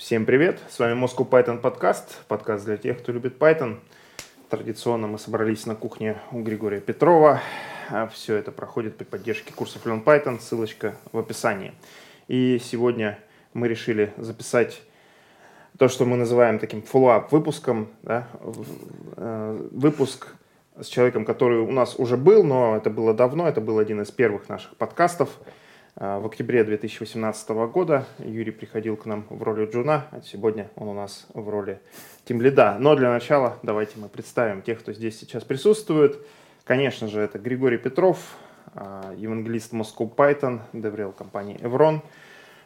Всем привет! С вами Moscow Python подкаст, подкаст для тех, кто любит Python. Традиционно мы собрались на кухне у Григория Петрова. А Все это проходит при поддержке курсов Learn Python, ссылочка в описании. И сегодня мы решили записать то, что мы называем таким follow-up выпуском, да? Э, выпуск с человеком, который у нас уже был, но это было давно, это был один из первых наших подкастов – в октябре 2018 года Юрий приходил к нам в роли Джуна, а сегодня он у нас в роли Тимлида. Но для начала давайте мы представим тех, кто здесь сейчас присутствует. Конечно же, это Григорий Петров, а, евангелист Moscow Python, DevRel компании Evrone.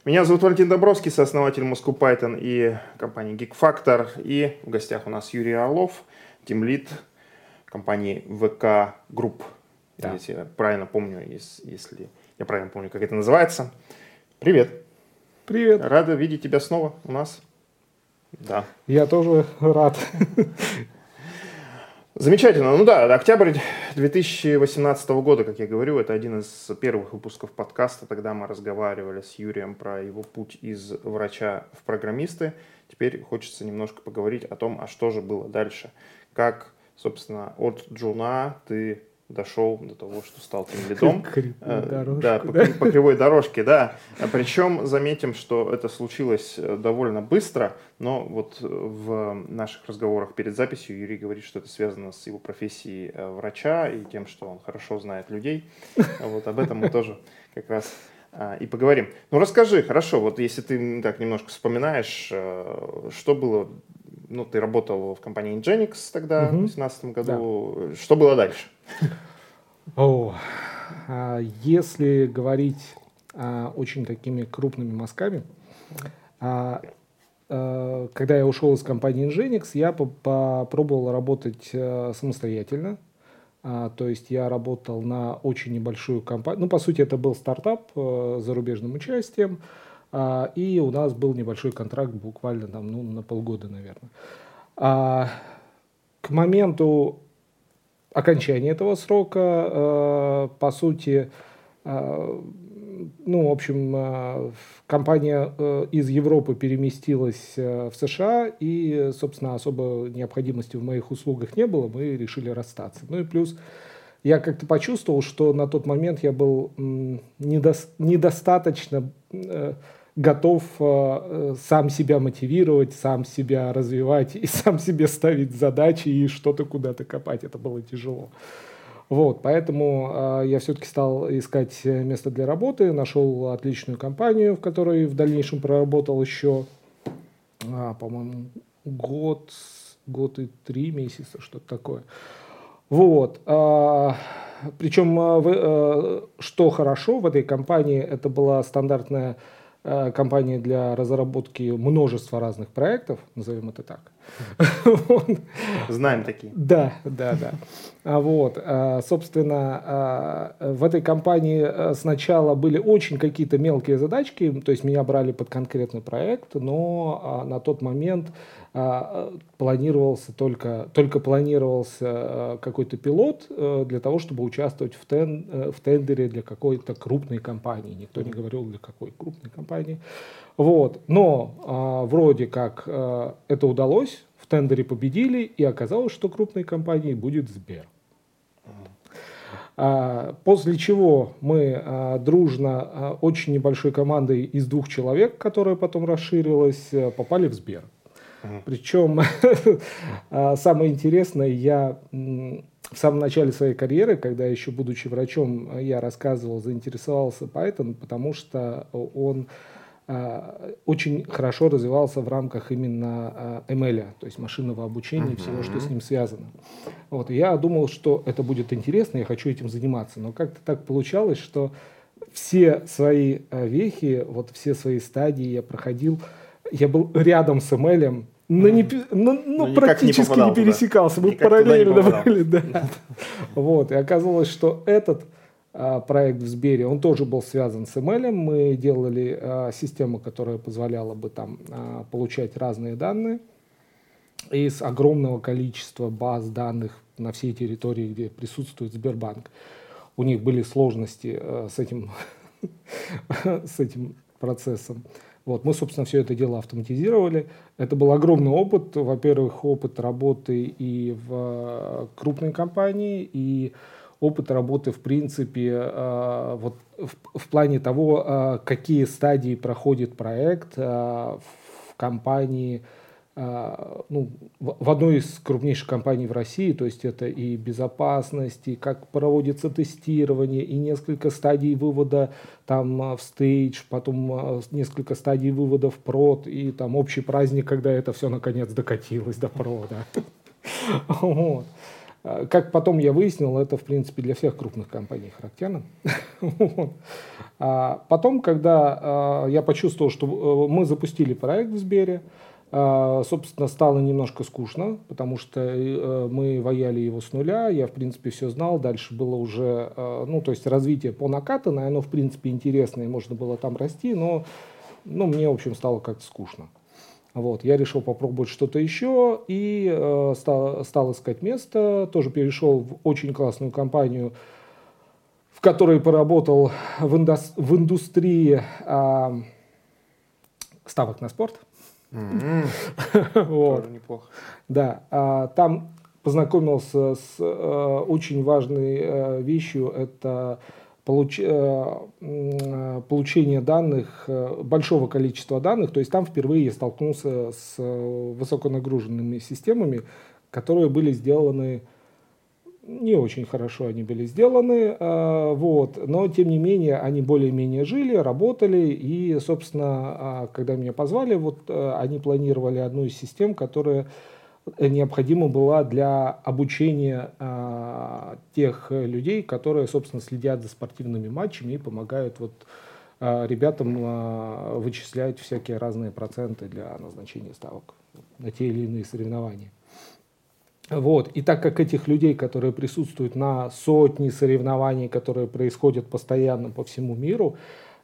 Меня зовут Валентин Домбровский, сооснователь Moscow Python и компании Geek Factor. И в гостях у нас Юрий Орлов, тимлид компании VK Group. Да. Если я правильно помню, если я правильно помню, как это называется. Привет. Привет. Рада видеть тебя снова у нас. Да. Я тоже рад. Замечательно. Ну да, октябрь 2018 года, как я говорю, это один из первых выпусков подкаста. Тогда мы разговаривали с Юрием про его путь из врача в программисты. Теперь хочется немножко поговорить о том, а что же было дальше. Как, собственно, от Джуна ты дошел до того, что стал тем лидом. Э, да, по, по кривой дорожке, да. Причем заметим, что это случилось э, довольно быстро, но вот в наших разговорах перед записью Юрий говорит, что это связано с его профессией э, врача и тем, что он хорошо знает людей. Вот об этом мы тоже как раз и поговорим. Ну расскажи, хорошо, вот если ты так немножко вспоминаешь, что было ну, ты работал в компании Nginx тогда, угу. в 2018 году. Да. Что было дальше? О, а, если говорить а, очень такими крупными мазками, а, когда я ушел из компании Nginx, я попробовал работать а, самостоятельно. То есть я работал на очень небольшую компанию. Ну, по сути, это был стартап а, с зарубежным участием. И у нас был небольшой контракт буквально там, ну, на полгода, наверное. К моменту окончания этого срока, а, по сути, ну, в общем, компания из Европы переместилась в США, и, собственно, особо необходимости в моих услугах не было, мы решили расстаться. Ну и плюс я как-то почувствовал, что на тот момент я был недостаточно готов э, сам себя мотивировать, сам себя развивать и сам себе ставить задачи и что-то куда-то копать. Это было тяжело. Вот, поэтому э, я все-таки стал искать место для работы, нашел отличную компанию, в которой в дальнейшем проработал еще, а, по-моему, год, год и три месяца, что-то такое. Вот. А, причем, а, э, что хорошо в этой компании, это была стандартная Э, компания для разработки множества разных проектов, назовем это так. Знаем такие. Да, да, да. А вот, э, собственно, э, в этой компании сначала были очень какие-то мелкие задачки, то есть меня брали под конкретный проект, но на тот момент планировался только, только планировался а, какой-то пилот э, для того, чтобы участвовать в, тен, э, в тендере для какой-то крупной компании. Никто не говорил, для какой крупной компании. Вот. Но а, вроде как это удалось, в тендере победили, и оказалось, что крупной компанией будет Сбер. После чего мы дружно, очень небольшой командой из двух человек, которая потом расширилась, попали в Сбер. Причем а, самое интересное, я в самом начале своей карьеры, когда еще будучи врачом, я рассказывал, заинтересовался Python, потому что он а, очень хорошо развивался в рамках именно а, ML, то есть машинного обучения и всего, что с ним связано. Вот, я думал, что это будет интересно, я хочу этим заниматься, но как-то так получалось, что все свои вехи, вот все свои стадии я проходил, я был рядом с ML, но, не, но, но, но практически не, не пересекался. Мы параллельно были. Да. Вот. И оказалось, что этот а, проект в Сбере, он тоже был связан с ML. Мы делали а, систему, которая позволяла бы там а, получать разные данные из огромного количества баз данных на всей территории, где присутствует Сбербанк. У них были сложности с этим, с этим процессом. Вот, мы, собственно, все это дело автоматизировали. Это был огромный опыт. Во-первых, опыт работы и в э, крупной компании, и опыт работы, в принципе, э, вот в, в плане того, э, какие стадии проходит проект в компании, ну, в одной из крупнейших компаний в России, то есть это и безопасность, и как проводится тестирование, и несколько стадий вывода там а, в стейдж, потом а, несколько стадий вывода в прод, и там общий праздник, когда это все наконец докатилось до прода. Вот. Как потом я выяснил, это, в принципе, для всех крупных компаний характерно. А потом, когда я почувствовал, что э, мы запустили проект в Сбере, а, собственно, стало немножко скучно, потому что э, мы ваяли его с нуля, я, в принципе, все знал, дальше было уже, э, ну, то есть развитие по накатанной, оно, в принципе, интересное, можно было там расти, но, ну, мне, в общем, стало как-то скучно. Вот, я решил попробовать что-то еще и э, стал, стал искать место, тоже перешел в очень классную компанию, в которой поработал в, индус, в индустрии э, ставок на спорт. Вот. неплохо. Да. А, там познакомился с э, очень важной э, вещью. Это э, получение данных, большого количества данных. То есть там впервые я столкнулся с высоконагруженными системами, которые были сделаны не очень хорошо они были сделаны, а, вот, но тем не менее они более-менее жили, работали, и, собственно, а, когда меня позвали, вот а, они планировали одну из систем, которая необходима была для обучения тех людей, которые, собственно, следят за спортивными матчами и помогают вот ребятам вычислять всякие разные проценты для назначения ставок на те или иные соревнования. Вот. И так как этих людей, которые присутствуют на сотни соревнований, которые происходят постоянно по всему миру,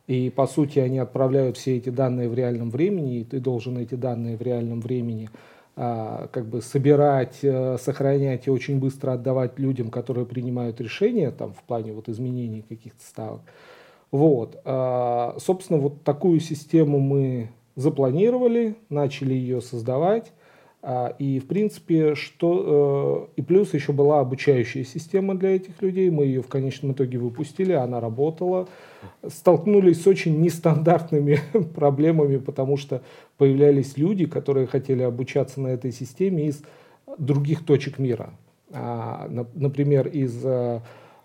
и по сути они отправляют все эти данные в реальном времени, и ты должен эти данные в реальном времени а, как бы собирать, а, сохранять и очень быстро отдавать людям, которые принимают решения там, в плане вот, изменений каких-то ставок. Вот. А, собственно, вот такую систему мы запланировали, начали ее создавать. А, и, в принципе, что... Э, и плюс еще была обучающая система для этих людей. Мы ее в конечном итоге выпустили, она работала. Столкнулись с очень нестандартными проблемами, потому что появлялись люди, которые хотели обучаться на этой системе из других точек мира. А, например, из э,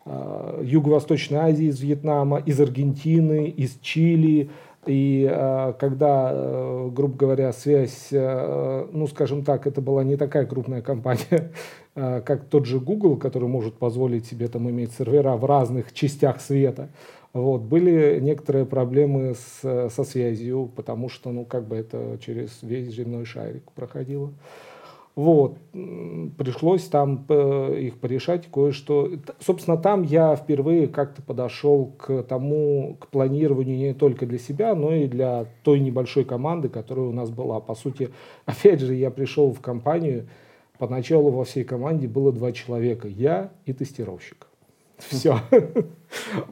э, Юго-Восточной Азии, из Вьетнама, из Аргентины, из Чили, и э, когда, э, грубо говоря, связь, э, ну, скажем так, это была не такая крупная компания, как тот же Google, который может позволить себе там иметь сервера в разных частях света, вот, были некоторые проблемы с, со связью, потому что, ну, как бы это через весь земной шарик проходило. Вот, пришлось там э, их порешать кое-что. Собственно, там я впервые как-то подошел к тому, к планированию не только для себя, но и для той небольшой команды, которая у нас была. По сути, опять же, я пришел в компанию, поначалу во всей команде было два человека, я и тестировщик. Все.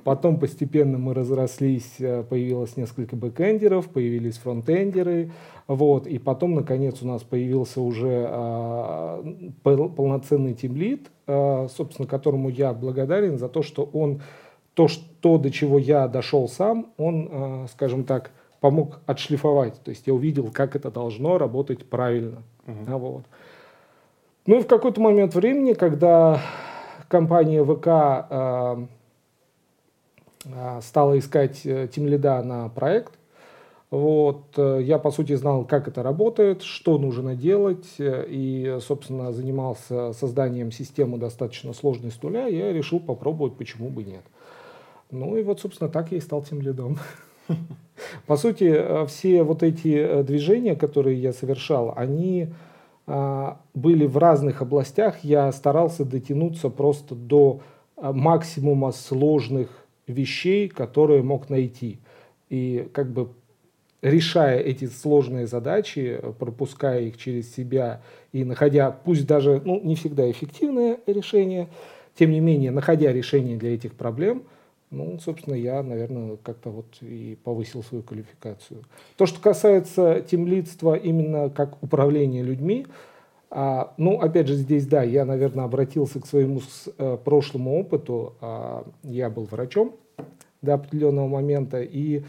Потом постепенно мы разрослись, э, появилось несколько бэкэндеров, появились фронтендеры, вот, и потом, наконец, у нас появился уже а, полноценный тимлит, а, собственно, которому я благодарен за то, что он то, что, до чего я дошел сам, он, а, скажем так, помог отшлифовать. То есть я увидел, как это должно работать правильно. Uh-huh. Вот. Ну и в какой-то момент времени, когда компания ВК э, э, стала искать э, тимлида на проект. Вот, э, я, по сути, знал, как это работает, что нужно делать, и, собственно, занимался созданием системы достаточно сложной с нуля. Я решил попробовать, почему бы нет. Ну и вот, собственно, так я и стал тем лидом. По сути, все вот эти движения, которые я совершал, они были в разных областях, я старался дотянуться просто до а, максимума сложных вещей, которые мог найти. И как бы решая эти сложные задачи, пропуская их через себя и находя, пусть даже ну, не всегда эффективное решение, тем не менее, находя решение для этих проблем, Ну, собственно, я, наверное, как-то вот и повысил свою квалификацию. То, что касается темлидства именно как управления людьми, а, ну, опять же, здесь, да, я, наверное, обратился к своему с, а, прошлому опыту. А, я был врачом до определенного момента, и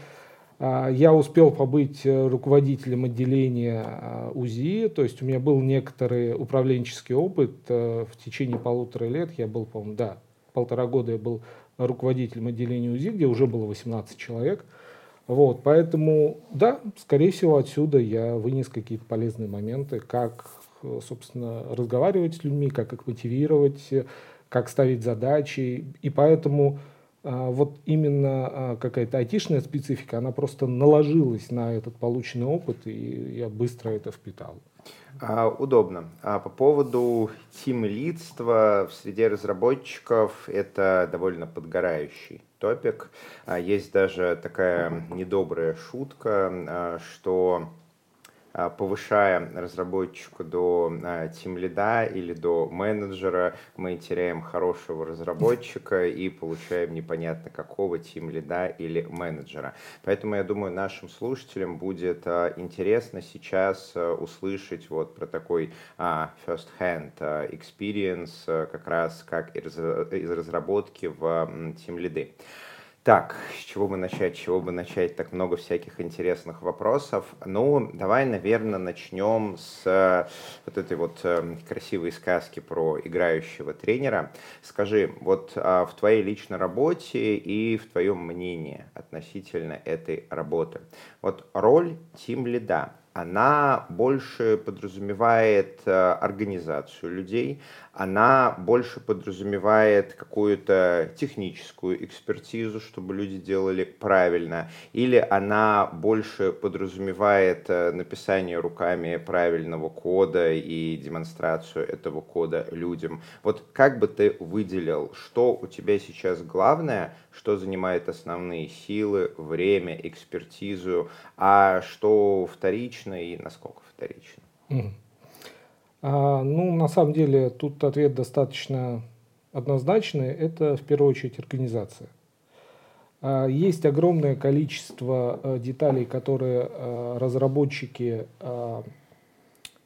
а, я успел побыть э, руководителем отделения а, УЗИ, то есть у меня был некоторый управленческий опыт а, в течение полутора лет. Я был, по-моему, да, полтора года я был руководителем отделения УЗИ, где уже было 18 человек. Вот, поэтому, да, скорее всего, отсюда я вынес какие-то полезные моменты, как, собственно, разговаривать с людьми, как их мотивировать, как ставить задачи. И поэтому вот именно а, какая-то айтишная специфика, она просто наложилась на этот полученный опыт, и я быстро это впитал. А, удобно. А по поводу тим-лидства в среде разработчиков это довольно подгорающий топик. А, есть даже такая недобрая шутка, а, что а, повышая разработчика до тим лида или до менеджера, мы теряем хорошего разработчика и получаем непонятно какого тим лида или менеджера. Поэтому я думаю, нашим слушателям будет а, интересно сейчас а, услышать вот про такой first hand experience как раз как из разработки в тим лиды. Так, с чего бы начать, чего бы начать? Так много всяких интересных вопросов. Ну, давай, наверное, начнем с вот этой вот э, красивой сказки про играющего тренера. Скажи, вот а, в твоей личной работе и в твоем мнении относительно этой работы, вот роль тим лида, она больше подразумевает э, организацию людей, она больше подразумевает какую-то техническую экспертизу, чтобы люди делали правильно, или она больше подразумевает э, написание руками правильного кода и демонстрацию этого кода людям. Вот как бы ты выделил, что у тебя сейчас главное, что занимает основные силы, время, экспертизу, а что вторично и насколько вторично? Mm. А, ну, на самом деле, тут ответ достаточно однозначный. Это в первую очередь организация. А, есть огромное количество а, деталей, которые а, разработчики, а,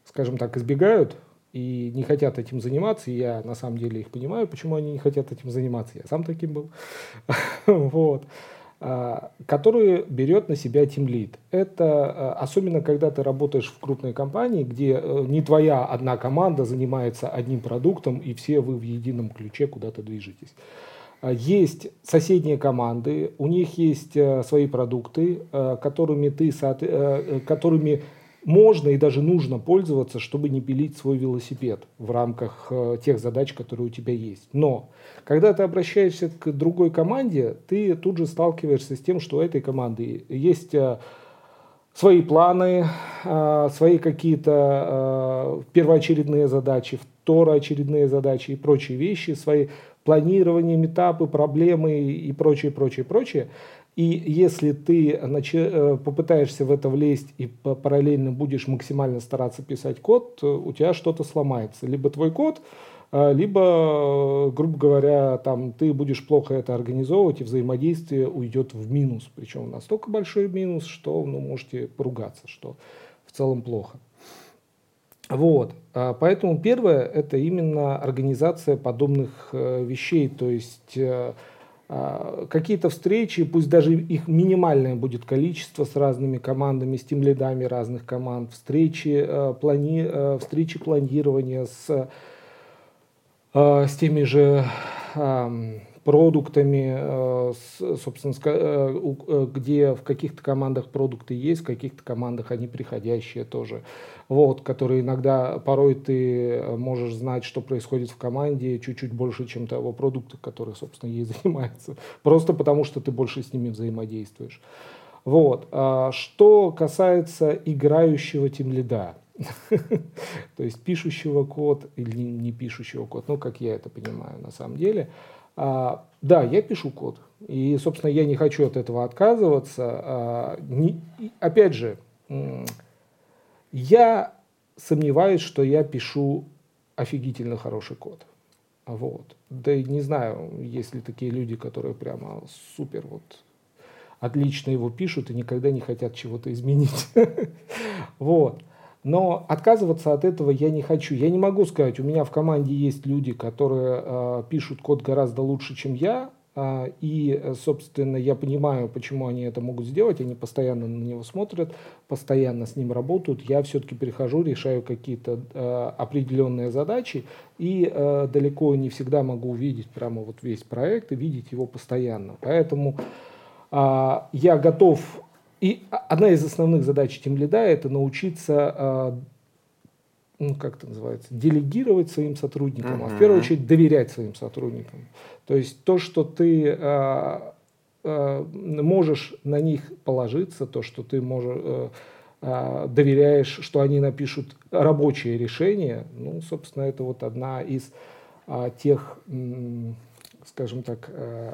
скажем так, избегают и не хотят этим заниматься. Я на самом деле их понимаю, почему они не хотят этим заниматься. Я сам таким был. вот. А, которую берет на себя Lead. Это а, особенно когда ты работаешь в крупной компании, где э, не твоя одна команда занимается одним продуктом, и все вы в едином ключе куда-то движетесь. А, есть соседние команды, у них есть э, свои продукты, э, которыми ты, которыми можно и даже нужно пользоваться, чтобы не пилить свой велосипед в рамках э, тех задач, которые у тебя есть. Но когда ты обращаешься к другой команде, ты тут же сталкиваешься с тем, что у этой команды есть э, свои планы, э, свои какие-то первоочередные задачи, второочередные задачи и прочие вещи, свои планирования, метапы, проблемы и прочее, прочее, прочее. И если ты э, попытаешься в это влезть и параллельно будешь максимально стараться писать код, у тебя что-то сломается. Либо твой код, э, либо, грубо говоря, там, ты будешь плохо это организовывать, и взаимодействие уйдет в минус. Причем настолько большой минус, что ну, можете поругаться, что в целом плохо. Вот. А поэтому первое – это именно организация подобных э, вещей. То есть какие-то встречи, пусть даже их минимальное будет количество с разными командами, с тем лидами разных команд, встречи, э, плани, э, встречи планирования с, э, с теми же продуктами, э, собственно, э, э, где в каких-то командах продукты есть, в каких-то командах они приходящие тоже. Вот, которые иногда, порой ты можешь знать, что происходит в команде чуть-чуть больше, чем того продукта, который, собственно, ей занимается. Просто потому, что ты больше с ними взаимодействуешь. Вот. А что касается играющего тимлида, то есть пишущего код или не пишущего код, ну, как я это понимаю на самом деле – а, да, я пишу код. И, собственно, я не хочу от этого отказываться. А, опять же, я сомневаюсь, что я пишу офигительно хороший код. Вот. Да и не знаю, есть ли такие люди, которые прямо супер вот отлично его пишут и никогда не хотят чего-то изменить. Вот. Но отказываться от этого я не хочу. Я не могу сказать, у меня в команде есть люди, которые э, пишут код гораздо лучше, чем я, э, и, собственно, я понимаю, почему они это могут сделать. Они постоянно на него смотрят, постоянно с ним работают. Я все-таки прихожу, решаю какие-то э, определенные задачи, и э, далеко не всегда могу увидеть прямо вот весь проект и видеть его постоянно. Поэтому э, я готов и одна из основных задач Team Lead это научиться, а, ну, как это называется, делегировать своим сотрудникам, uh-huh. а в первую очередь доверять своим сотрудникам. То есть то, что ты а, а, можешь на них положиться, то, что ты можешь э, доверяешь, что они напишут рабочее решение, ну, собственно, это вот одна из тех, скажем так, э,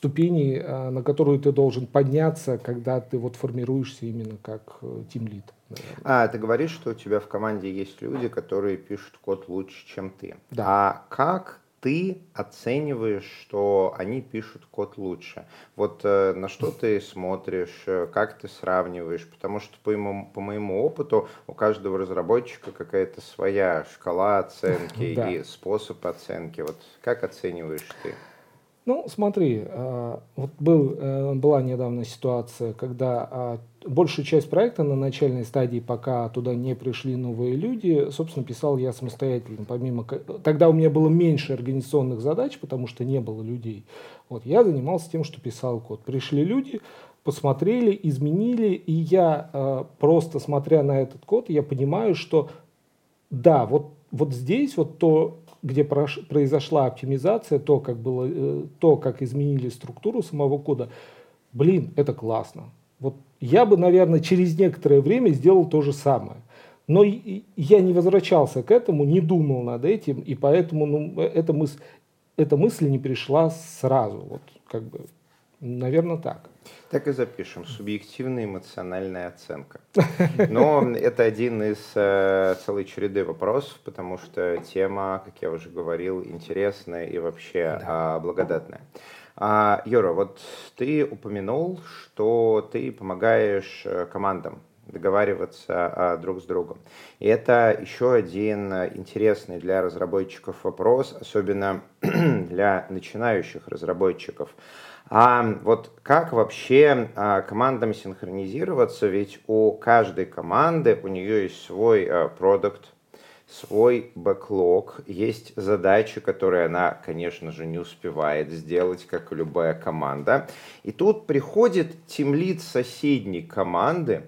на которую ты должен подняться, когда ты вот формируешься именно как тимлид. Э, а, ты говоришь, что у тебя в команде есть люди, которые пишут код лучше, чем ты. Да. А как ты оцениваешь, что они пишут код лучше? Вот э, на что ты смотришь, э, как ты сравниваешь? Потому что по моему, по моему опыту у каждого разработчика какая-то своя шкала оценки и способ оценки. Вот как оцениваешь ты? Ну, смотри, а, вот был, э, была недавно ситуация, когда а, большую часть проекта на начальной стадии, пока туда не пришли новые люди, собственно, писал я самостоятельно. Помимо, тогда у меня было меньше организационных задач, потому что не было людей. Вот, я занимался тем, что писал код. Пришли люди, посмотрели, изменили, и я а, просто смотря на этот код, я понимаю, что да, вот, вот здесь вот то, где произошла оптимизация, то, как, было, э, то, как изменили структуру самого кода, блин, это классно. Вот я бы, наверное, через некоторое время сделал то же самое. Но я не возвращался к этому, не думал над этим, и поэтому ну, э, эта, мысль, эта мысль не пришла сразу. Вот, как бы, наверное, так. Так и запишем. Субъективная эмоциональная оценка. Но это один из э, целой череды вопросов, потому что тема, как я уже говорил, интересная и вообще да. э, благодатная. А, Юра, вот ты упомянул, что ты помогаешь э, командам договариваться а, друг с другом. И это еще один интересный для разработчиков вопрос, особенно для начинающих разработчиков. А вот как вообще а, командам синхронизироваться? Ведь у каждой команды у нее есть свой а, продукт, свой бэклог, есть задачи, которые она, конечно же, не успевает сделать, как и любая команда. И тут приходит тимлид соседней команды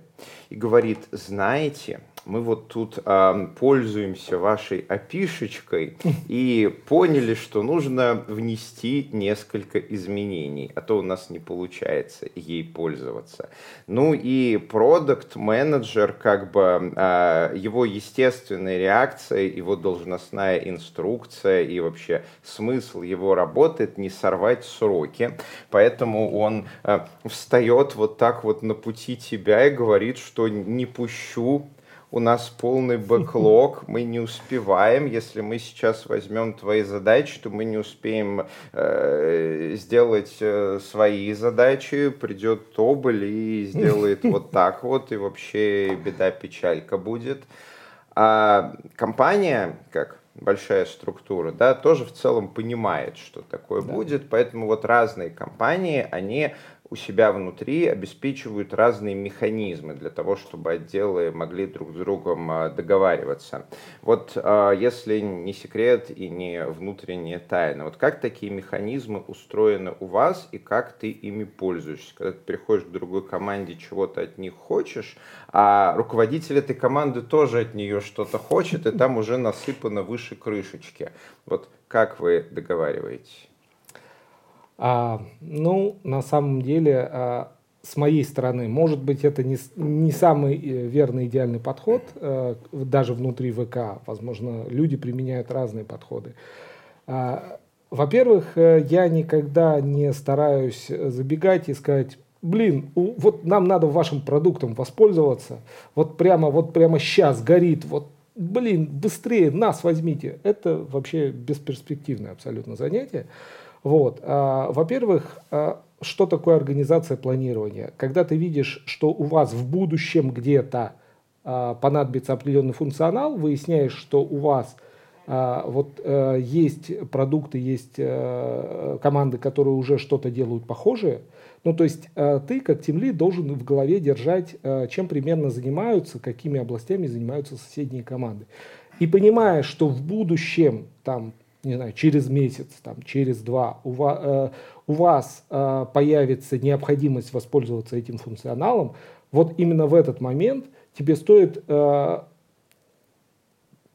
и говорит, знаете, мы вот тут э, пользуемся вашей опишечкой и поняли, что нужно внести несколько изменений, а то у нас не получается ей пользоваться. Ну и продукт менеджер как бы э, его естественная реакция, его должностная инструкция и вообще смысл его работы не сорвать сроки, поэтому он э, встает вот так вот на пути тебя и говорит, что не пущу у нас полный бэклог, мы не успеваем. Если мы сейчас возьмем твои задачи, то мы не успеем э, сделать э, свои задачи. Придет Тоболь и сделает вот так вот, и вообще беда, печалька будет. А компания, как большая структура, да, тоже в целом понимает, что такое да. будет, поэтому вот разные компании, они у себя внутри обеспечивают разные механизмы для того, чтобы отделы могли друг с другом а, договариваться. Вот а, если не секрет и не внутренняя тайна, вот как такие механизмы устроены у вас и как ты ими пользуешься? Когда ты приходишь к другой команде, чего-то от них хочешь, а руководитель этой команды тоже от нее что-то хочет, и там уже насыпано выше крышечки. Вот как вы договариваетесь? А, ну, на самом деле, а, с моей стороны, может быть, это не, не самый э, верный идеальный подход, а, даже внутри ВК. Возможно, люди применяют разные подходы. А, во-первых, э, я никогда не стараюсь забегать и сказать, блин, вот нам надо вашим продуктом воспользоваться, вот прямо, вот прямо сейчас горит, вот блин, быстрее, нас возьмите. Это вообще бесперспективное абсолютно занятие. Вот. А, во-первых, а, что такое организация планирования? Когда ты видишь, что у вас в будущем где-то а, понадобится определенный функционал, выясняешь, что у вас вот а, есть продукты, есть а, команды, которые уже что-то делают похожее, ну, то есть э, ты, как темли, должен в голове держать, э, чем примерно занимаются, какими областями занимаются соседние команды. И понимая, что в будущем, там, не знаю, через месяц, там, через два, у вас, э, у вас э, появится необходимость воспользоваться этим функционалом, вот именно в этот момент тебе стоит э,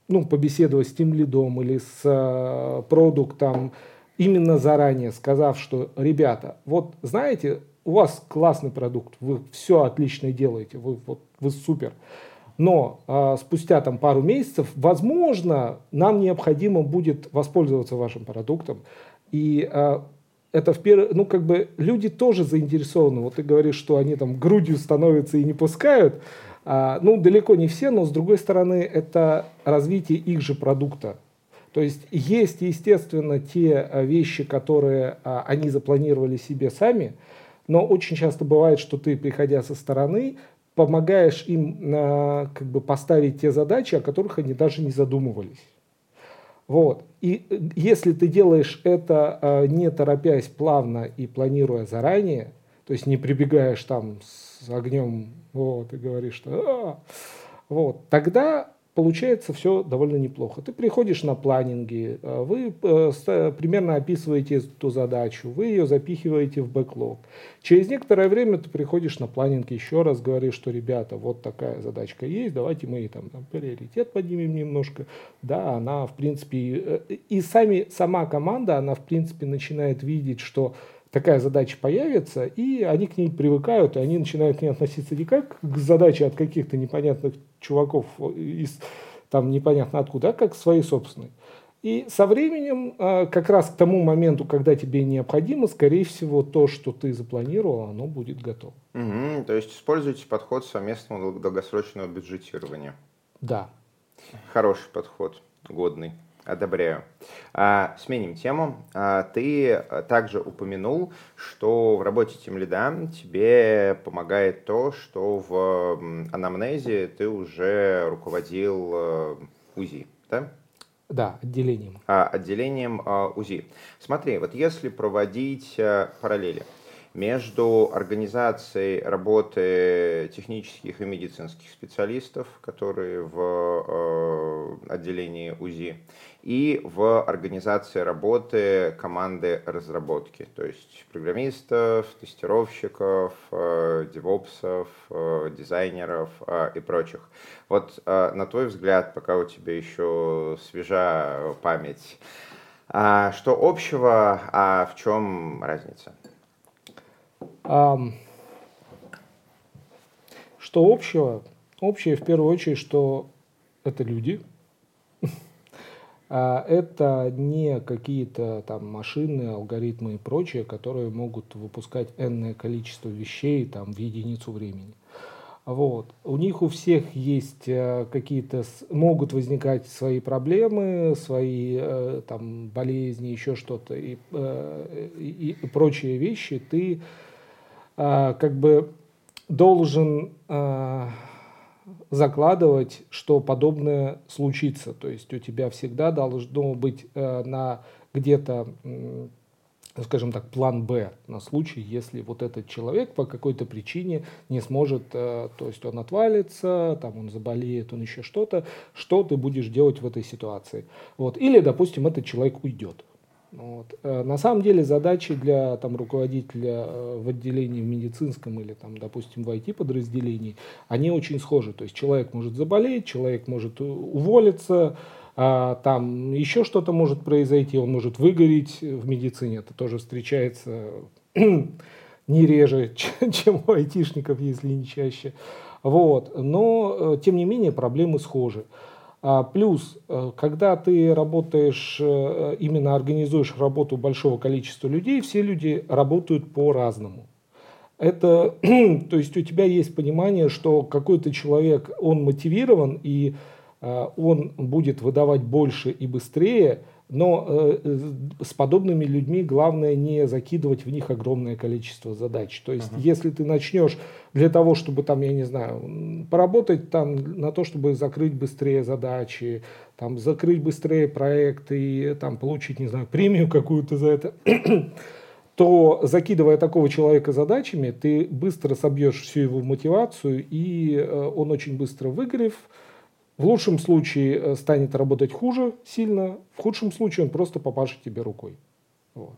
ну, побеседовать с тем лидом или с э, продуктом, именно заранее сказав, что, ребята, вот знаете, у вас классный продукт, вы все отлично делаете, вы, вот, вы супер. Но э, спустя там пару месяцев, возможно, нам необходимо будет воспользоваться вашим продуктом. И э, это в первый, ну как бы люди тоже заинтересованы. Вот ты говоришь, что они там грудью становятся и не пускают. А, ну далеко не все, но с другой стороны это развитие их же продукта. То есть есть, естественно, те э, вещи, которые а, они запланировали себе сами, но очень часто бывает, что ты, приходя со стороны, помогаешь им а, как бы поставить те задачи, о которых они даже не задумывались. Вот. И э, если ты делаешь это а, не торопясь, плавно и планируя заранее, то есть не прибегаешь там с огнем вот, и говоришь, что а, вот, тогда получается все довольно неплохо. Ты приходишь на планинги, э, вы э, примерно описываете эту задачу, вы ее запихиваете в бэклог. Через некоторое время ты приходишь на планинг еще раз, говоришь, что, ребята, вот такая задачка есть, давайте мы там, там приоритет поднимем немножко. Да, она, в принципе, э, и сами, сама команда, она, в принципе, начинает видеть, что такая задача появится, и они к ней привыкают, и они начинают к ней относиться не как к задаче от каких-то непонятных чуваков из там непонятно откуда, а как к своей собственной. И со временем, а, как раз к тому моменту, когда тебе необходимо, скорее всего, то, что ты запланировал, оно будет готово. Угу, то есть используйте подход совместного долгосрочного бюджетирования. Да. Хороший подход, годный. Одобряю. А, сменим тему. А, ты также упомянул, что в работе Team Lead тебе помогает то, что в анамнезе ты уже руководил э, УЗИ, да? Да, отделением. А, отделением а, УЗИ. Смотри, вот если проводить а, параллели, между организацией работы технических и медицинских специалистов, которые в э, отделении УЗИ, и в организации работы команды разработки, то есть программистов, тестировщиков, э, девопсов, э, дизайнеров и прочих. Вот на твой взгляд, пока у тебя еще свежа память, а что общего, а в чем разница? Что общего? Общее в первую очередь, что это люди. А это не какие-то там машины, алгоритмы и прочее, которые могут выпускать энное количество вещей там в единицу времени. Вот. У них у всех есть э, какие-то, могут возникать свои проблемы, свои э, там болезни, еще что-то и, э, и, и прочие вещи. Ты как бы должен закладывать, что подобное случится. То есть у тебя всегда должно быть э, на где-то, скажем так, план Б на случай, если вот этот человек по какой-то причине не сможет, э, то есть он отвалится, там он заболеет, он еще что-то, что ты будешь делать в этой ситуации. Вот. Или, допустим, этот человек уйдет. Вот. Э, на самом деле задачи для там, руководителя э, в отделении в медицинском или, там, допустим, в IT-подразделении, они очень схожи. То есть человек может заболеть, человек может уволиться, а, там еще что-то может произойти, он может выгореть в медицине. Это тоже встречается не реже, чем у айтишников, если не чаще. Вот. Но, э, тем не менее, проблемы схожи. А, плюс, э, когда ты работаешь, э, именно организуешь работу большого количества людей, все люди работают по-разному. Это, то есть у тебя есть понимание, что какой-то человек, он мотивирован, и он будет выдавать больше и быстрее, но э, с подобными людьми главное не закидывать в них огромное количество задач. То есть, uh-huh. если ты начнешь для того, чтобы там, я не знаю, поработать там на то, чтобы закрыть быстрее задачи, там закрыть быстрее проекты и там получить, не знаю, премию какую-то за это, то закидывая такого человека задачами, ты быстро собьешь всю его мотивацию, и э, он очень быстро выгорев, в лучшем случае э, станет работать хуже сильно, в худшем случае он просто попашет тебе рукой. Вот.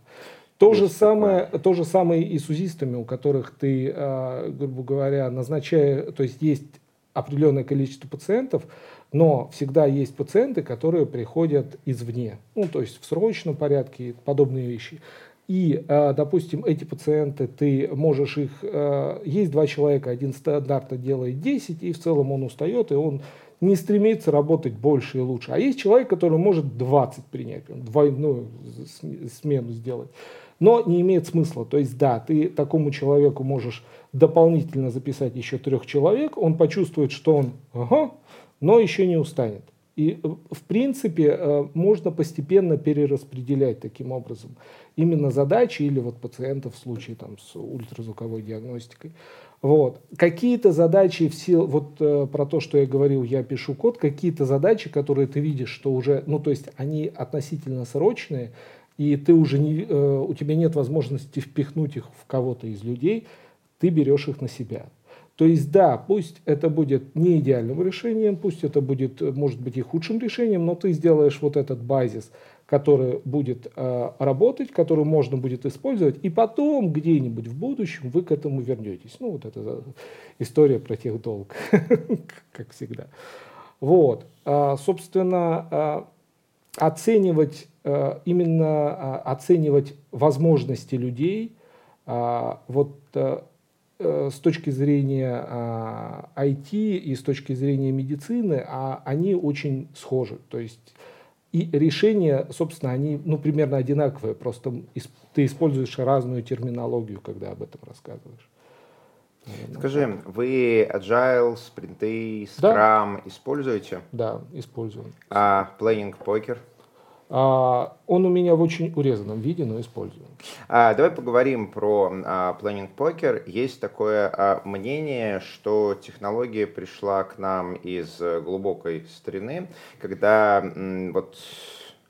То же, самое, то же самое и с узистами, у которых ты, э, грубо говоря, назначая, то есть есть определенное количество пациентов, но всегда есть пациенты, которые приходят извне, ну, то есть в срочном порядке, подобные вещи. И, э, допустим, эти пациенты, ты можешь их... Есть два человека, один стандартно делает 10, и в целом он устает, и он не стремится работать больше и лучше. А есть человек, который может 20 принять, двойную смену сделать. Но не имеет смысла. То есть, да, ты такому человеку можешь дополнительно записать еще трех человек, он почувствует, что он, ага, но еще не устанет. И, в принципе, э, можно постепенно перераспределять таким образом именно задачи или вот пациентов в случае там, с ультразвуковой диагностикой. Вот. Какие-то задачи в сил, вот э, про то, что я говорил, я пишу код, какие-то задачи, которые ты видишь, что уже, ну то есть они относительно срочные, и ты уже не, э, у тебя нет возможности впихнуть их в кого-то из людей, ты берешь их на себя. То есть да, пусть это будет не идеальным решением, пусть это будет, может быть, и худшим решением, но ты сделаешь вот этот базис – который будет э, работать, который можно будет использовать, и потом где-нибудь в будущем вы к этому вернетесь. Ну, вот это история про тех долг, как всегда. Вот, а, собственно, а, оценивать, а, именно оценивать возможности людей, вот э, с точки зрения IT и с точки зрения медицины, они очень схожи. То есть и решения, собственно, они ну, примерно одинаковые, просто ты используешь разную терминологию, когда об этом рассказываешь. Скажи, вы Agile, спринты, Scrum да. используете? Да, используем. А Planning Poker? А, он у меня в очень урезанном виде, но использую. А, давай поговорим про а, Planning Poker. Есть такое а, мнение, что технология пришла к нам из глубокой старины, когда вот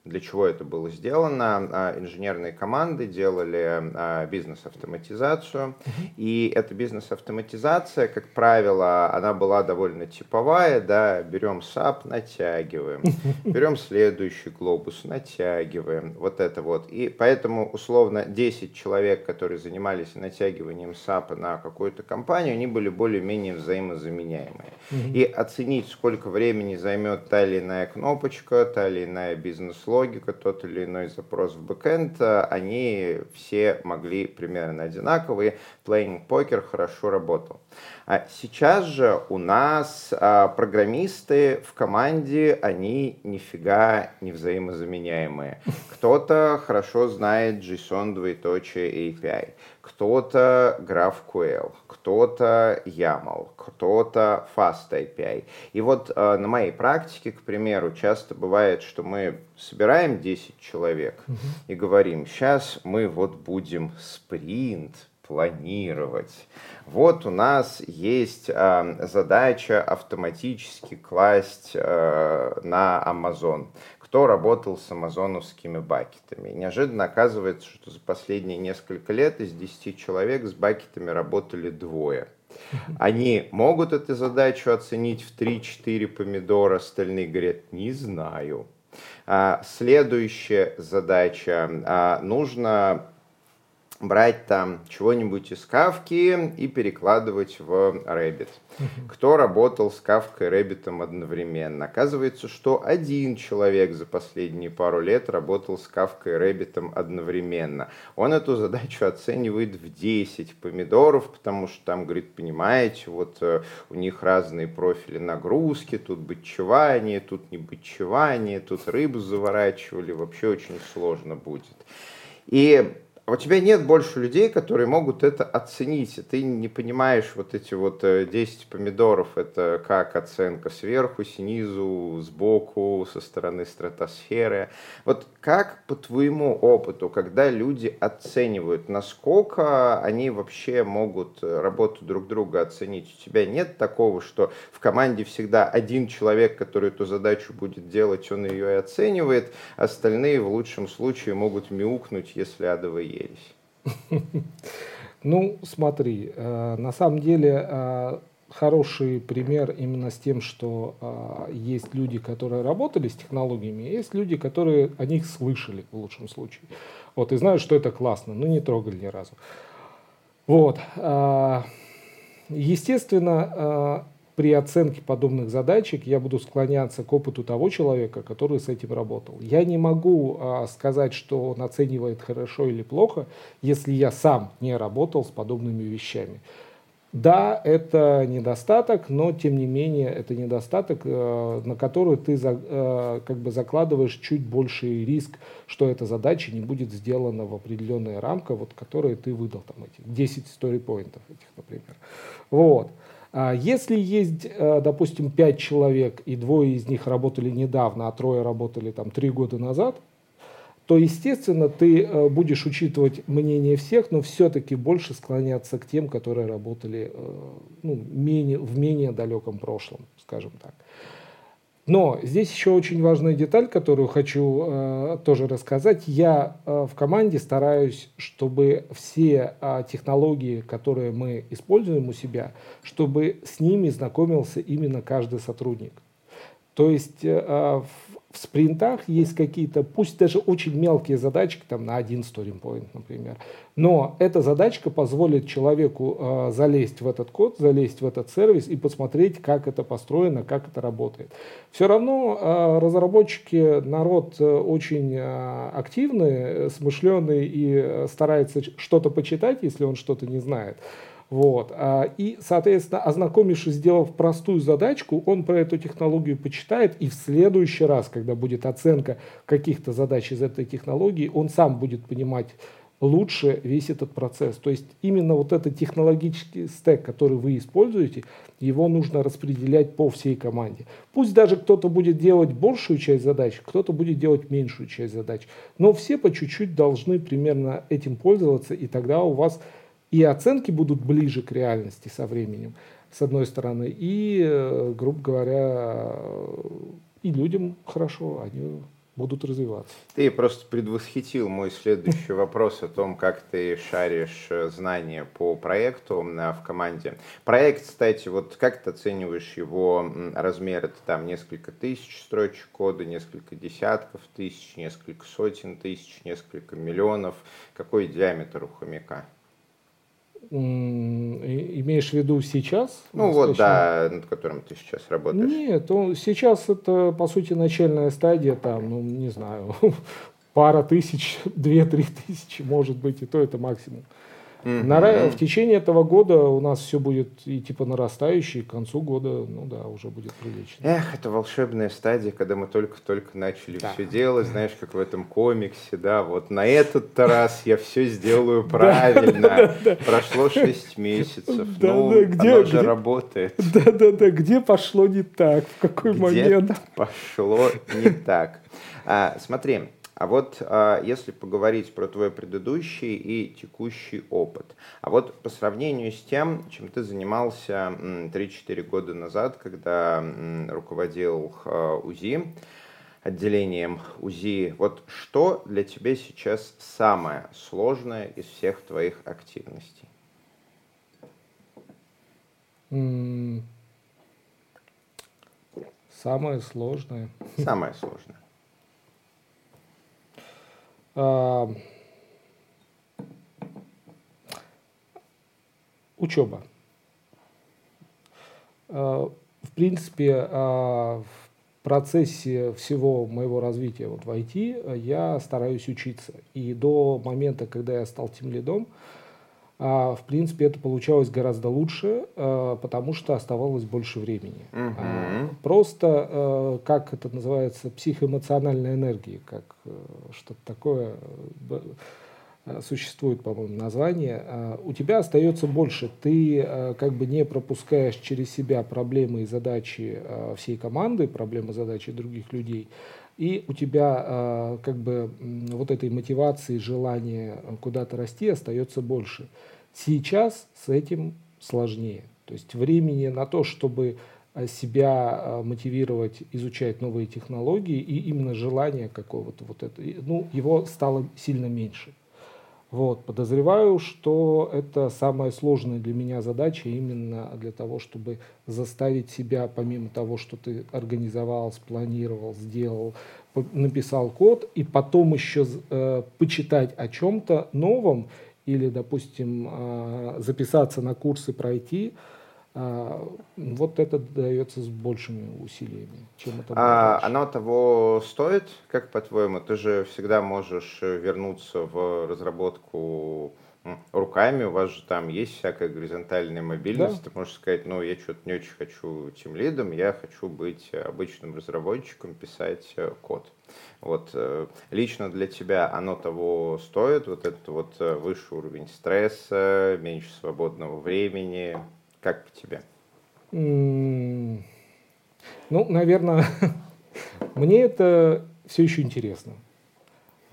для чего это было сделано. А, инженерные команды делали а, бизнес-автоматизацию, и эта бизнес-автоматизация, как правило, она была довольно типовая, да, берем SAP, натягиваем, берем следующий глобус, натягиваем, вот это вот. И поэтому, условно, 10 человек, которые занимались натягиванием SAP на какую-то компанию, они были более-менее взаимозаменяемые. И оценить, сколько времени займет та или иная кнопочка, та или иная бизнес логика, тот или иной запрос в бэкэнд, э, они все могли примерно одинаковые. Playing Poker хорошо работал. А сейчас же у нас а, программисты в команде, они нифига не взаимозаменяемые. Кто-то хорошо знает JSON двоеточие API, кто-то GraphQL, кто-то YAML, кто-то Fast API. И вот э, на моей практике, к примеру, часто бывает, что мы собираем 10 человек uh-huh. и говорим, сейчас мы вот будем спринт планировать. Вот у нас есть э, задача автоматически класть э, на Amazon кто работал с амазоновскими бакетами. Неожиданно оказывается, что за последние несколько лет из 10 человек с бакетами работали двое. Они могут эту задачу оценить в 3-4 помидора, остальные говорят, не знаю. А, следующая задача. Нужно брать там чего-нибудь из кавки и перекладывать в Rabbit. Кто работал с кавкой и Rabbit одновременно? Оказывается, что один человек за последние пару лет работал с кавкой и Rabbit одновременно. Он эту задачу оценивает в 10 помидоров, потому что там, говорит, понимаете, вот э, у них разные профили нагрузки, тут бычевание, тут не бычевание, тут рыбу заворачивали, вообще очень сложно будет. И у тебя нет больше людей, которые могут это оценить. Ты не понимаешь вот эти вот 10 э, помидоров, это как оценка сверху, снизу, сбоку, со стороны стратосферы. Вот как по твоему опыту, когда люди оценивают, насколько они вообще могут работу друг друга оценить? У тебя нет такого, что в команде всегда один человек, который эту задачу будет делать, он ее и оценивает, остальные в лучшем случае могут мяукнуть, если адовые ересь? Ну, смотри, э, на самом деле э, хороший пример именно с тем, что э, есть люди, которые работали с технологиями, есть люди, которые о них слышали в лучшем случае. Вот, и знают, что это классно, но не трогали ни разу. Вот. Естественно, при оценке подобных задачек я буду склоняться к опыту того человека, который с этим работал. Я не могу а, сказать, что он оценивает хорошо или плохо, если я сам не работал с подобными вещами. Да, это недостаток, но тем не менее это недостаток, э, на который ты за, э, как бы закладываешь чуть больший риск, что эта задача не будет сделана в определенная рамка, вот, которые ты выдал, там, эти 10 story-поинтов этих, например. Вот. А если есть, э, допустим, пять человек, и двое из них работали недавно, а трое работали там три года назад, то, естественно, ты э, будешь учитывать мнение всех, но все-таки больше склоняться к тем, которые работали э, ну, менее, в менее далеком прошлом, скажем так. Но здесь еще очень важная деталь, которую хочу э, тоже рассказать. Я э, в команде стараюсь, чтобы все э, технологии, которые мы используем у себя, чтобы с ними знакомился именно каждый сотрудник. То есть э, в спринтах есть какие-то, пусть даже очень мелкие задачки, там на один point, например, но эта задачка позволит человеку э, залезть в этот код, залезть в этот сервис и посмотреть, как это построено, как это работает. Все равно э, разработчики народ э, очень э, активный, смышленый и э, старается что-то почитать, если он что-то не знает. Вот. А, и, соответственно, ознакомившись, сделав простую задачку, он про эту технологию почитает, и в следующий раз, когда будет оценка каких-то задач из этой технологии, он сам будет понимать лучше весь этот процесс. То есть именно вот этот технологический стек, который вы используете, его нужно распределять по всей команде. Пусть даже кто-то будет делать большую часть задач, кто-то будет делать меньшую часть задач, но все по чуть-чуть должны примерно этим пользоваться, и тогда у вас и оценки будут ближе к реальности со временем, с одной стороны, и, э, грубо говоря, и людям хорошо, они будут развиваться. Ты просто предвосхитил мой следующий вопрос о том, как ты шаришь э, знания по проекту в команде. Проект, кстати, вот как ты оцениваешь его размер? Это там несколько тысяч строчек кода, несколько десятков тысяч, несколько сотен тысяч, несколько миллионов. Какой диаметр у хомяка? Имеешь в виду сейчас? Ну вот, да, над которым ты сейчас работаешь. Нет, он, сейчас это, по сути, начальная стадия, там, ну, не знаю, пара тысяч, две-три тысячи, может быть, и то это максимум. Mm-hmm. На, в течение этого года у нас все будет идти по нарастающей, к концу года, ну да, уже будет прилично. Эх, это волшебная стадия, когда мы только-только начали да. все делать, знаешь, как в этом комиксе, да, вот на этот раз я все сделаю правильно. Прошло 6 месяцев, ну, оно же работает. Да-да-да, где пошло не так, в какой момент? пошло не так. А, смотри, а вот а, если поговорить про твой предыдущий и текущий опыт, а вот по сравнению с тем, чем ты занимался 3-4 года назад, когда руководил а, УЗИ, отделением УЗИ, вот что для тебя сейчас самое сложное из всех твоих активностей? Самое сложное. Самое сложное. А, учеба. А, в принципе, а, в процессе всего моего развития вот в IT я стараюсь учиться. И до момента, когда я стал тем лидом, а, в принципе, это получалось гораздо лучше, а, потому что оставалось больше времени. Угу. А, просто, а, как это называется, психоэмоциональная энергия, как а, что-то такое. существует, по-моему, название, у тебя остается больше. Ты как бы не пропускаешь через себя проблемы и задачи всей команды, проблемы и задачи других людей, и у тебя как бы вот этой мотивации, желания куда-то расти остается больше. Сейчас с этим сложнее. То есть времени на то, чтобы э, себя э, мотивировать, изучать новые технологии и именно желание какого-то вот это, ну, его стало сильно меньше. Вот, подозреваю, что это самая сложная для меня задача именно для того, чтобы заставить себя, помимо того, что ты организовал, спланировал, сделал, написал код, и потом еще э, почитать о чем-то новом или, допустим, э, записаться на курсы, пройти, вот это дается с большими усилиями, чем это а оно того стоит, как по-твоему? Ты же всегда можешь вернуться в разработку руками, у вас же там есть всякая горизонтальная мобильность, да. ты можешь сказать, ну, я что-то не очень хочу тем лидом, я хочу быть обычным разработчиком, писать э, код. Вот э, лично для тебя оно того стоит, вот этот вот э, высший уровень стресса, меньше свободного времени, как по тебе? Ну, наверное, мне это все еще интересно.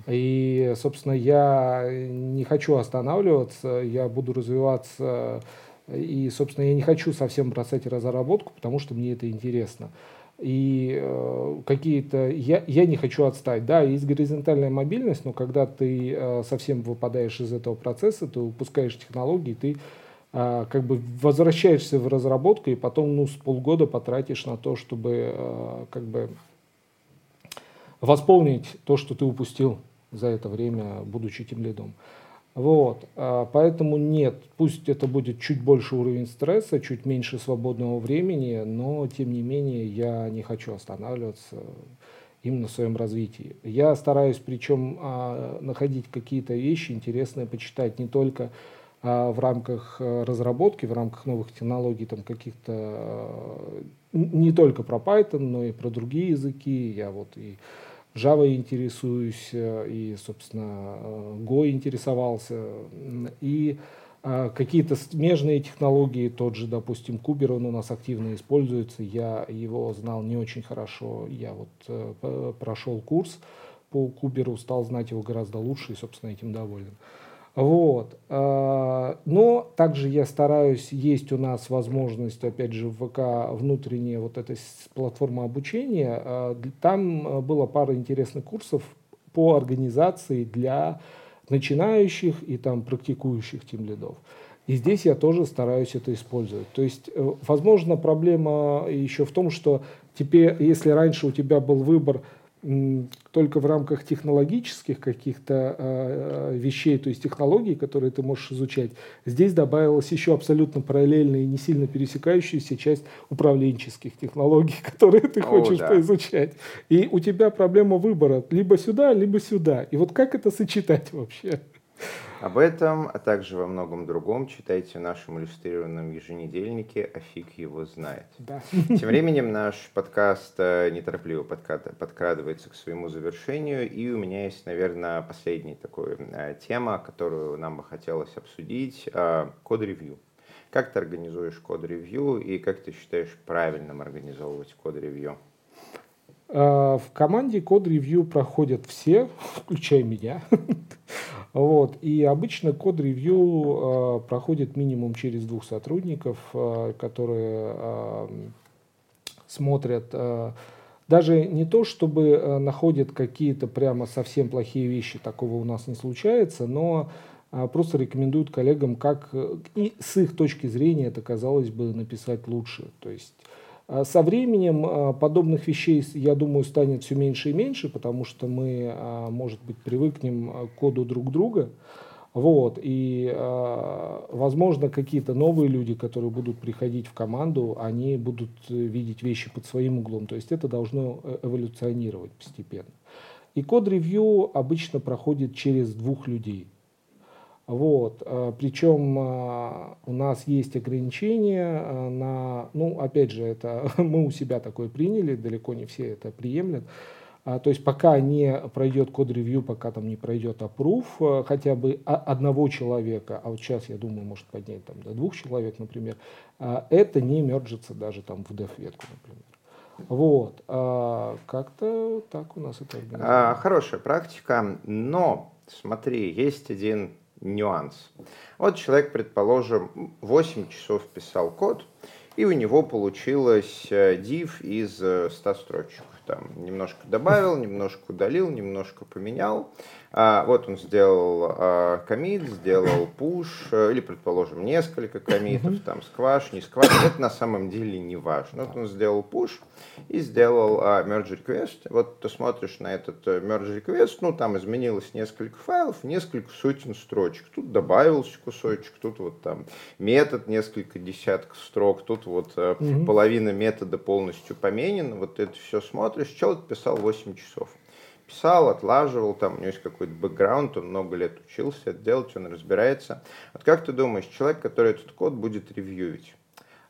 И, собственно, я не хочу останавливаться, я буду развиваться. И, собственно, я не хочу совсем бросать разработку, потому что мне это интересно. И э, какие-то... Я, я не хочу отстать. Да, есть горизонтальная мобильность, но когда ты э, совсем выпадаешь из этого процесса, ты упускаешь технологии, ты как бы возвращаешься в разработку и потом ну, с полгода потратишь на то, чтобы а, как бы восполнить то, что ты упустил за это время, будучи тем лидом. Вот, а, поэтому нет, пусть это будет чуть больше уровень стресса, чуть меньше свободного времени, но тем не менее я не хочу останавливаться именно в своем развитии. Я стараюсь причем находить какие-то вещи интересные, почитать не только а в рамках э, разработки, в рамках новых технологий, там каких-то э, не только про Python, но и про другие языки. Я вот и Java интересуюсь, э, и, собственно, Go интересовался, и какие-то смежные технологии, тот же, допустим, Кубер, он у нас активно используется, я его знал не очень хорошо, я вот прошел курс по Куберу, стал знать его гораздо лучше и, собственно, этим доволен. Вот. А, но также я стараюсь, есть у нас возможность, опять же, в ВК внутренняя вот эта платформа обучения. А, там а, была пара интересных курсов по организации для начинающих и там практикующих тем лидов. И здесь я тоже стараюсь это использовать. То есть, э, возможно, проблема еще в том, что теперь, если раньше у тебя был выбор – только в рамках технологических каких-то э, вещей, то есть технологий, которые ты можешь изучать, здесь добавилась еще абсолютно параллельная и не сильно пересекающаяся часть управленческих технологий, которые ты хочешь О, да. поизучать. И у тебя проблема выбора либо сюда, либо сюда. И вот как это сочетать вообще? Об этом, а также во многом другом читайте в нашем иллюстрированном еженедельнике «А фиг его знает». Да. Тем временем наш подкаст э, неторопливо подкрадывается к своему завершению, и у меня есть, наверное, последняя такая э, тема, которую нам бы хотелось обсудить э, – код-ревью. Как ты организуешь код-ревью и как ты считаешь правильным организовывать код-ревью? В команде код-ревью проходят все, включая меня. Вот. И обычно код-ревью э, проходит минимум через двух сотрудников, э, которые э, смотрят э, даже не то, чтобы э, находят какие-то прямо совсем плохие вещи, такого у нас не случается, но э, просто рекомендуют коллегам, как э, и с их точки зрения это, казалось бы, написать лучше. То есть со временем а, подобных вещей, я думаю, станет все меньше и меньше, потому что мы, а, может быть, привыкнем к коду друг друга. Вот, и, возможно, какие-то новые люди, которые будут приходить в команду, они будут видеть вещи под своим углом. То есть это должно э, эволюционировать постепенно. И код-ревью обычно проходит через двух людей – вот. Э, Причем э, у нас есть ограничения э, на, ну, опять же, это мы у себя такое приняли, далеко не все это приемлют. А, то есть пока не пройдет код-ревью, пока там не пройдет а, хотя бы одного человека, а вот сейчас, я думаю, может поднять там до двух человек, например, это не мерджится даже там в dev-ветку, например. Вот. Как-то так у нас это а, Хорошая практика, но смотри, есть один нюанс. Вот человек, предположим, 8 часов писал код, и у него получилось э, div из 100 э, строчек там немножко добавил, немножко удалил, немножко поменял. А, вот он сделал а, комит, сделал push, э, или, предположим, несколько комитов, там, скваш, не скваш, это на самом деле не важно. Вот он сделал push и сделал а, merge request. Вот ты смотришь на этот э, merge request, ну, там изменилось несколько файлов, несколько сотен строчек. Тут добавился кусочек, тут вот там метод, несколько десятков строк, тут вот угу. половина метода полностью поменена. Вот это все смотришь смотришь, человек писал 8 часов. Писал, отлаживал, там у него есть какой-то бэкграунд, он много лет учился это делать, он разбирается. Вот как ты думаешь, человек, который этот код будет ревьюить,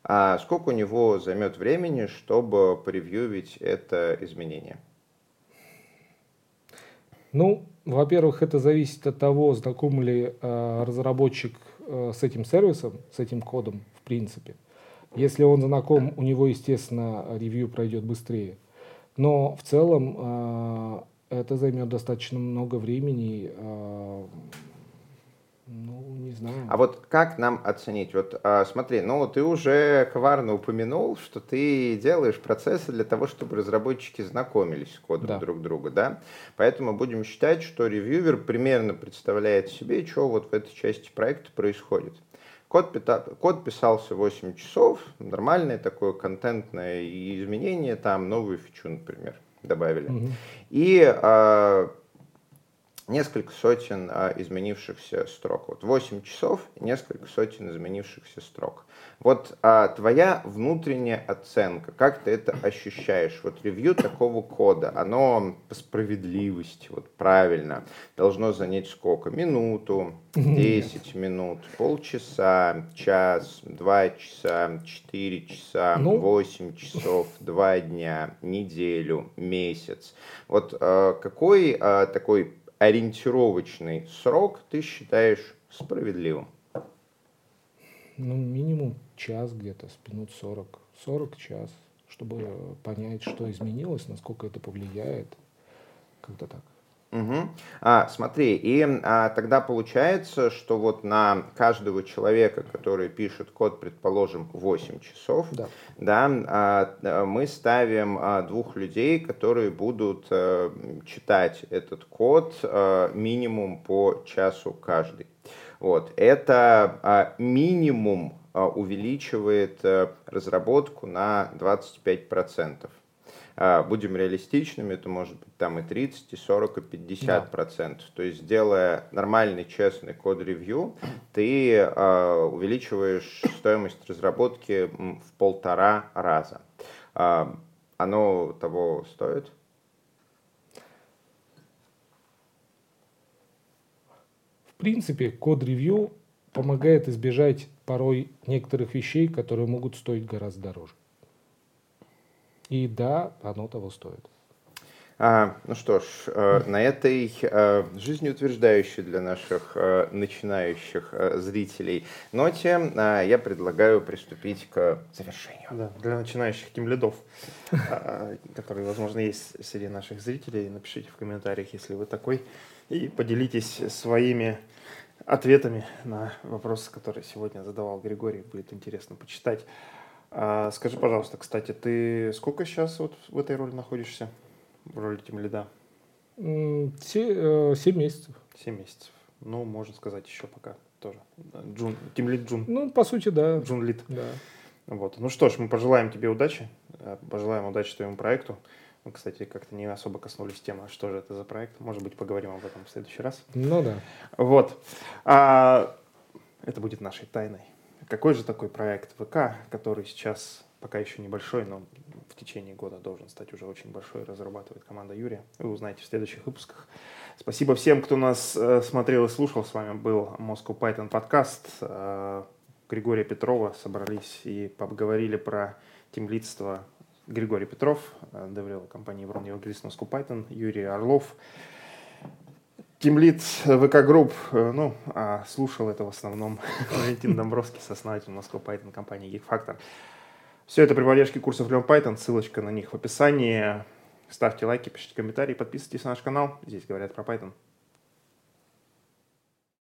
а сколько у него займет времени, чтобы поревьюить это изменение? Ну, во-первых, это зависит от того, знаком ли э, разработчик э, с этим сервисом, с этим кодом, в принципе. Если он знаком, у него, естественно, ревью пройдет быстрее. Но в целом э, это займет достаточно много времени. Э, ну, не знаю. А вот как нам оценить? Вот э, смотри, ну ты уже коварно упомянул, что ты делаешь процессы для того, чтобы разработчики знакомились с кодом да. друг друга, да? Поэтому будем считать, что ревьювер примерно представляет себе, что вот в этой части проекта происходит. Код, код писался 8 часов, нормальное такое контентное изменение, там новую фичу, например, добавили. Угу. И а, несколько сотен а, изменившихся строк. Вот 8 часов несколько сотен изменившихся строк. Вот а, твоя внутренняя оценка, как ты это ощущаешь? Вот ревью такого кода, оно по справедливости, вот правильно, должно занять сколько? Минуту, 10 минут, полчаса, час, два часа, четыре часа, ну... 8 часов, два дня, неделю, месяц. Вот а, какой а, такой ориентировочный срок ты считаешь справедливым? Ну, минимум час где-то, минут 40. 40 час, чтобы понять, что изменилось, насколько это повлияет. Как-то так. Угу. А, смотри, и а, тогда получается, что вот на каждого человека, который пишет код, предположим, 8 часов, да. Да, а, мы ставим а, двух людей, которые будут а, читать этот код а, минимум по часу каждый. Вот. Это а, минимум а, увеличивает разработку на 25%. А, будем реалистичными, это может быть там и 30, и 40, и 50 да. процентов. То есть, делая нормальный, честный код-ревью, ты э, увеличиваешь стоимость разработки в полтора раза. Э, оно того стоит? В принципе, код-ревью помогает избежать порой некоторых вещей, которые могут стоить гораздо дороже. И да, оно того стоит. А, ну что ж, э, на этой э, жизнеутверждающей для наших э, начинающих зрителей ноте я предлагаю приступить к завершению. Да, для начинающих тимлидов, а, которые, возможно, есть среди наших зрителей, напишите в комментариях, если вы такой, и поделитесь своими ответами на вопросы, которые сегодня задавал Григорий. Будет интересно почитать. А, скажи, пожалуйста, кстати, ты сколько сейчас вот в этой роли находишься? В роли тем лида? Э, семь месяцев. Семь месяцев. Ну, можно сказать, еще пока тоже. Джун, тем лид Джун. Ну, по сути, да. Джун лид. Да. Вот. Ну что ж, мы пожелаем тебе удачи, э, пожелаем удачи твоему проекту. Мы, кстати, как-то не особо коснулись темы, что же это за проект. Может быть, поговорим об этом в следующий раз. Ну да. Вот. А, это будет нашей тайной. Какой же такой проект ВК, который сейчас пока еще небольшой, но в течение года должен стать уже очень большой, разрабатывает команда Юрия. Вы узнаете в следующих выпусках. Спасибо всем, кто нас э, смотрел и слушал. С вами был Moscow Python подкаст. Э, Григория Петрова собрались и поговорили про тимлидство Григорий Петров, э, DevRel компании Evrone, евангелист Moscow Python, Юрий Орлов, тимлид VK Group, ну, а слушал это в основном Валентин Домбровский, основатель Moscow Python компании GeekFactor. Все это при поддержке курсов Learn Python, ссылочка на них в описании. Ставьте лайки, пишите комментарии, подписывайтесь на наш канал. Здесь говорят про Python.